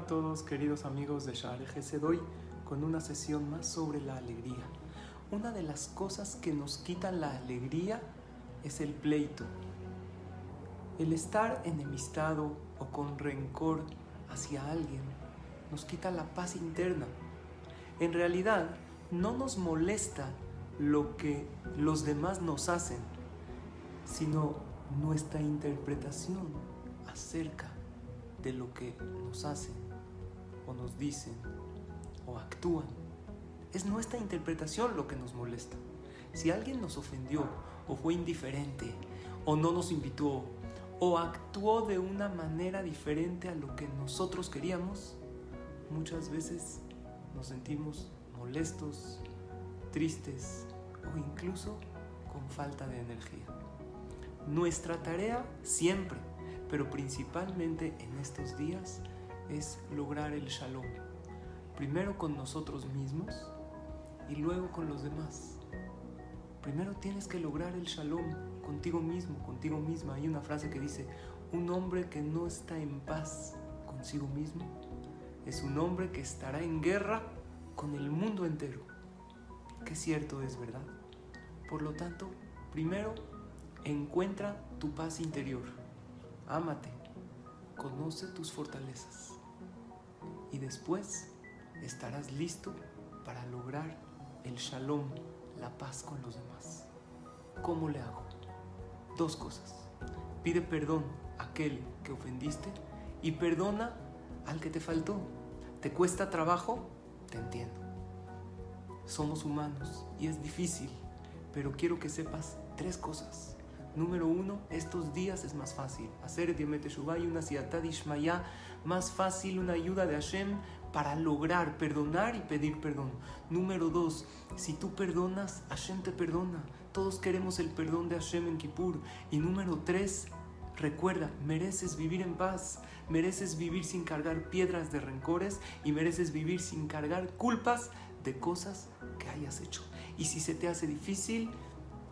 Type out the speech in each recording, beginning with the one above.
a todos, queridos amigos de Share Doy con una sesión más sobre la alegría. Una de las cosas que nos quitan la alegría es el pleito. El estar enemistado o con rencor hacia alguien nos quita la paz interna. En realidad, no nos molesta lo que los demás nos hacen, sino nuestra interpretación acerca de lo que nos hacen o nos dicen o actúan. Es nuestra interpretación lo que nos molesta. Si alguien nos ofendió o fue indiferente o no nos invitó o actuó de una manera diferente a lo que nosotros queríamos, muchas veces nos sentimos molestos, tristes o incluso con falta de energía. Nuestra tarea siempre pero principalmente en estos días es lograr el shalom. Primero con nosotros mismos y luego con los demás. Primero tienes que lograr el shalom contigo mismo, contigo misma. Hay una frase que dice, un hombre que no está en paz consigo mismo es un hombre que estará en guerra con el mundo entero. Qué cierto es, ¿verdad? Por lo tanto, primero encuentra tu paz interior ámate, conoce tus fortalezas y después estarás listo para lograr el shalom, la paz con los demás. ¿Cómo le hago? Dos cosas. Pide perdón a aquel que ofendiste y perdona al que te faltó. ¿Te cuesta trabajo? Te entiendo. Somos humanos y es difícil, pero quiero que sepas tres cosas. Número uno, estos días es más fácil. Hacer y una Siatad Ishmaya, más fácil una ayuda de Hashem para lograr perdonar y pedir perdón. Número dos, si tú perdonas, Hashem te perdona. Todos queremos el perdón de Hashem en Kippur. Y número tres, Recuerda, mereces vivir en paz, mereces vivir sin cargar piedras de rencores y mereces vivir sin cargar culpas de cosas que hayas hecho. Y si se te hace difícil,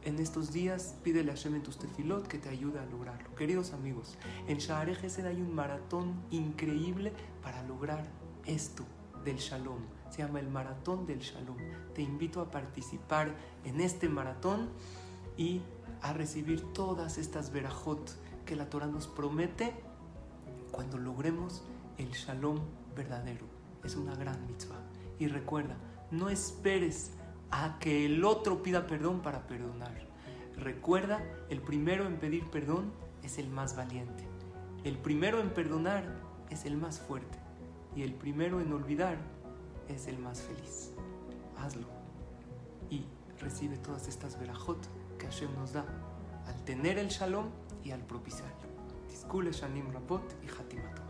en estos días pídele a Hashem en tus tefilot que te ayude a lograrlo. Queridos amigos, en Sha'areh Gesed hay un maratón increíble para lograr esto del Shalom. Se llama el Maratón del Shalom. Te invito a participar en este maratón y a recibir todas estas verajot que la Torah nos promete cuando logremos el Shalom verdadero. Es una gran mitzvah. Y recuerda, no esperes a que el otro pida perdón para perdonar. Recuerda, el primero en pedir perdón es el más valiente. El primero en perdonar es el más fuerte. Y el primero en olvidar es el más feliz. Hazlo. Y recibe todas estas verajot que Hashem nos da al tener el shalom y al propiciarlo. Diskule Shanim Rapot y Hatimatov.